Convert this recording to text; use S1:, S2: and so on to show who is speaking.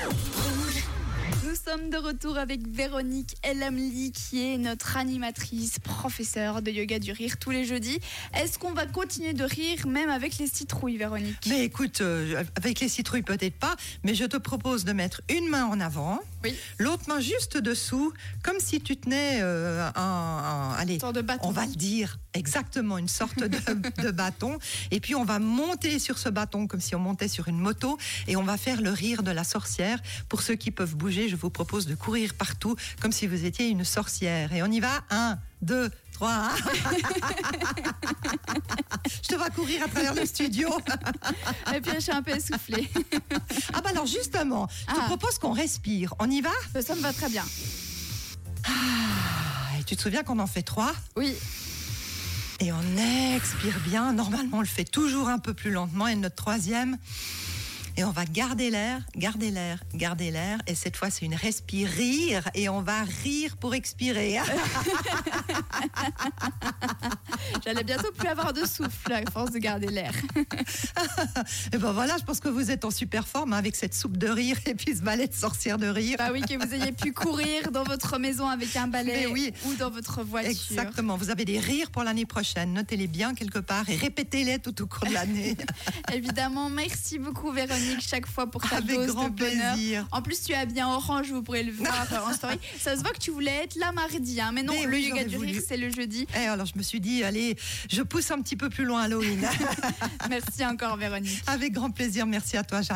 S1: Yeah. Sommes de retour avec Véronique Elamli qui est notre animatrice, professeure de yoga du rire tous les jeudis. Est-ce qu'on va continuer de rire même avec les citrouilles, Véronique?
S2: Mais écoute, euh, avec les citrouilles peut-être pas, mais je te propose de mettre une main en avant,
S1: Oui.
S2: l'autre main juste dessous, comme si tu tenais euh, un, un- allez,
S1: de bâton.
S2: on va le dire exactement, une sorte de, de bâton, et puis on va monter sur ce bâton comme si on montait sur une moto, et on va faire le rire de la sorcière. Pour ceux qui peuvent bouger, je vous propose de courir partout comme si vous étiez une sorcière. Et on y va, un, deux, trois. je te vois courir à travers le studio.
S1: Et puis je suis un peu essoufflée.
S2: Ah bah alors justement, je te
S1: Ah.
S2: propose qu'on respire. On y va?
S1: Ça me va très bien.
S2: Ah, Et tu te souviens qu'on en fait trois?
S1: Oui,
S2: Et on expire bien. Normalement, on le fait toujours un peu plus lentement. Et notre troisième? Et on va garder l'air, garder l'air, garder l'air. Et cette fois, c'est une respire rire. Et on va rire pour expirer.
S1: j'allais bientôt plus avoir de souffle à force de garder l'air.
S2: et ben voilà, je pense que vous êtes en super forme hein, avec cette soupe de rire et puis ce balai de sorcière de rire.
S1: Bah oui, que vous ayez pu courir dans votre maison avec un balai
S2: oui.
S1: ou dans votre voiture.
S2: Exactement. Vous avez des rires pour l'année prochaine. Notez-les bien quelque part et répétez-les tout au cours de l'année.
S1: Évidemment, merci beaucoup Véronique chaque fois pour ta
S2: Avec
S1: dose
S2: grand
S1: de bonheur.
S2: plaisir.
S1: En plus, tu as bien orange, vous pourrez le voir en story. Ça se voit que tu voulais être là mardi, hein. mais non,
S2: Mais
S1: le
S2: oui,
S1: yoga du
S2: voulu.
S1: rire, c'est le jeudi.
S2: Et alors, je me suis dit, allez, je pousse un petit peu plus loin Halloween.
S1: Merci encore Véronique.
S2: Avec grand plaisir. Merci à toi, Jeanne.